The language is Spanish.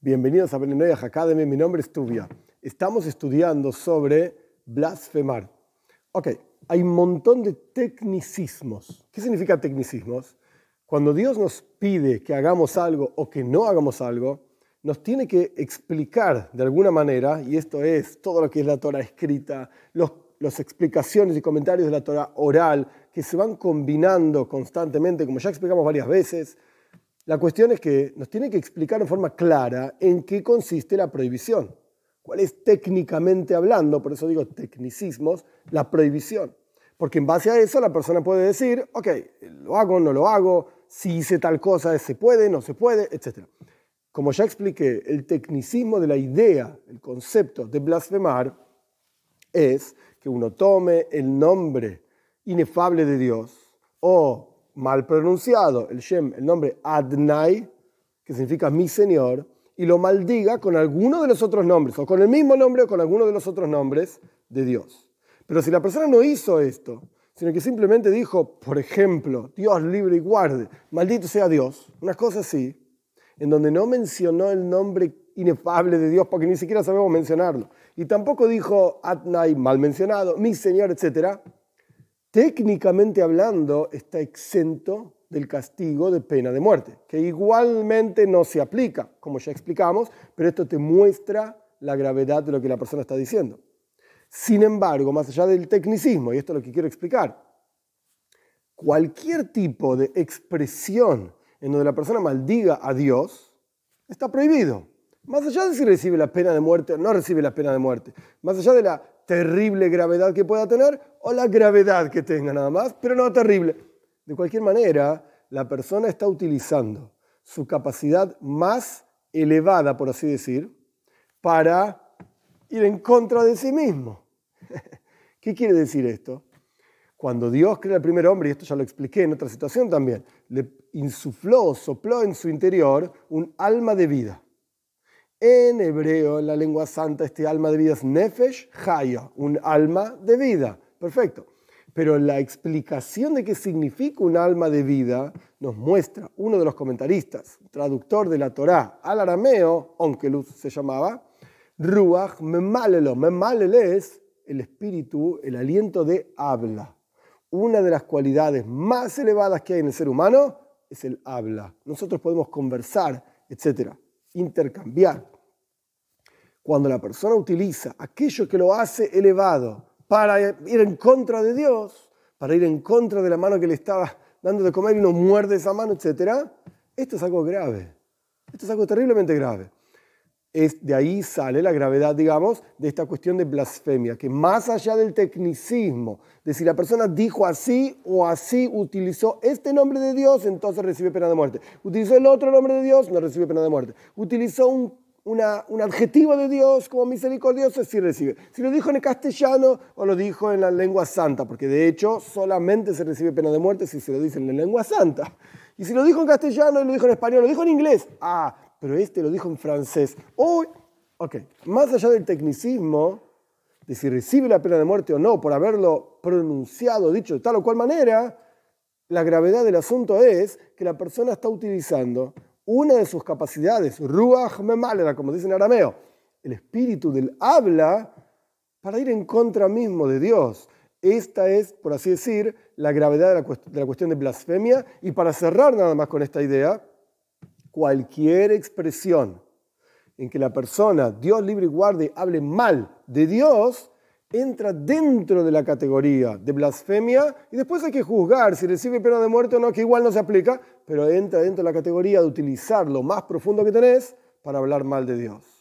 Bienvenidos a Benenoyah Academy, mi nombre es Tubia. Estamos estudiando sobre blasfemar. Ok, hay un montón de tecnicismos. ¿Qué significa tecnicismos? Cuando Dios nos pide que hagamos algo o que no hagamos algo, nos tiene que explicar de alguna manera, y esto es todo lo que es la Torah escrita, las explicaciones y comentarios de la Torah oral, que se van combinando constantemente, como ya explicamos varias veces, la cuestión es que nos tiene que explicar de forma clara en qué consiste la prohibición. ¿Cuál es técnicamente hablando, por eso digo tecnicismos, la prohibición? Porque en base a eso la persona puede decir, ok, lo hago, no lo hago, si hice tal cosa, se puede, no se puede, etc. Como ya expliqué, el tecnicismo de la idea, el concepto de blasfemar, es que uno tome el nombre inefable de Dios o mal pronunciado el Shem, el nombre Adnai, que significa mi Señor, y lo maldiga con alguno de los otros nombres, o con el mismo nombre o con alguno de los otros nombres de Dios. Pero si la persona no hizo esto, sino que simplemente dijo, por ejemplo, Dios libre y guarde, maldito sea Dios, una cosa así, en donde no mencionó el nombre inefable de Dios porque ni siquiera sabemos mencionarlo, y tampoco dijo Adnai mal mencionado, mi Señor, etcétera, técnicamente hablando, está exento del castigo de pena de muerte, que igualmente no se aplica, como ya explicamos, pero esto te muestra la gravedad de lo que la persona está diciendo. Sin embargo, más allá del tecnicismo, y esto es lo que quiero explicar, cualquier tipo de expresión en donde la persona maldiga a Dios está prohibido. Más allá de si recibe la pena de muerte o no recibe la pena de muerte, más allá de la terrible gravedad que pueda tener o la gravedad que tenga nada más, pero no terrible. De cualquier manera, la persona está utilizando su capacidad más elevada, por así decir, para ir en contra de sí mismo. ¿Qué quiere decir esto? Cuando Dios crea al primer hombre, y esto ya lo expliqué en otra situación también, le insufló, sopló en su interior un alma de vida. En hebreo, en la lengua santa, este alma de vida es Nefesh Haya, un alma de vida. Perfecto. Pero la explicación de qué significa un alma de vida nos muestra uno de los comentaristas, traductor de la Torá al arameo, Onkelus se llamaba, Ruach Memalelo. Memalele es el espíritu, el aliento de habla. Una de las cualidades más elevadas que hay en el ser humano es el habla. Nosotros podemos conversar, etcétera intercambiar. Cuando la persona utiliza aquello que lo hace elevado para ir en contra de Dios, para ir en contra de la mano que le estaba dando de comer y no muerde esa mano, etc., esto es algo grave. Esto es algo terriblemente grave. Es, de ahí sale la gravedad, digamos, de esta cuestión de blasfemia, que más allá del tecnicismo, de si la persona dijo así o así, utilizó este nombre de Dios, entonces recibe pena de muerte. Utilizó el otro nombre de Dios, no recibe pena de muerte. Utilizó un, un adjetivo de Dios como misericordioso, sí recibe. Si lo dijo en el castellano o lo dijo en la lengua santa, porque de hecho solamente se recibe pena de muerte si se lo dice en la lengua santa. Y si lo dijo en castellano y lo dijo en español, lo dijo en inglés, ah, pero este lo dijo en francés. Oh, ok, más allá del tecnicismo, de si recibe la pena de muerte o no por haberlo pronunciado, dicho de tal o cual manera, la gravedad del asunto es que la persona está utilizando una de sus capacidades, ruach memalera, como dicen en arameo, el espíritu del habla, para ir en contra mismo de Dios. Esta es, por así decir, la gravedad de la cuestión de blasfemia. Y para cerrar nada más con esta idea, cualquier expresión en que la persona, Dios libre y guarde, hable mal de Dios, entra dentro de la categoría de blasfemia y después hay que juzgar si recibe pena de muerte o no, que igual no se aplica, pero entra dentro de la categoría de utilizar lo más profundo que tenés para hablar mal de Dios.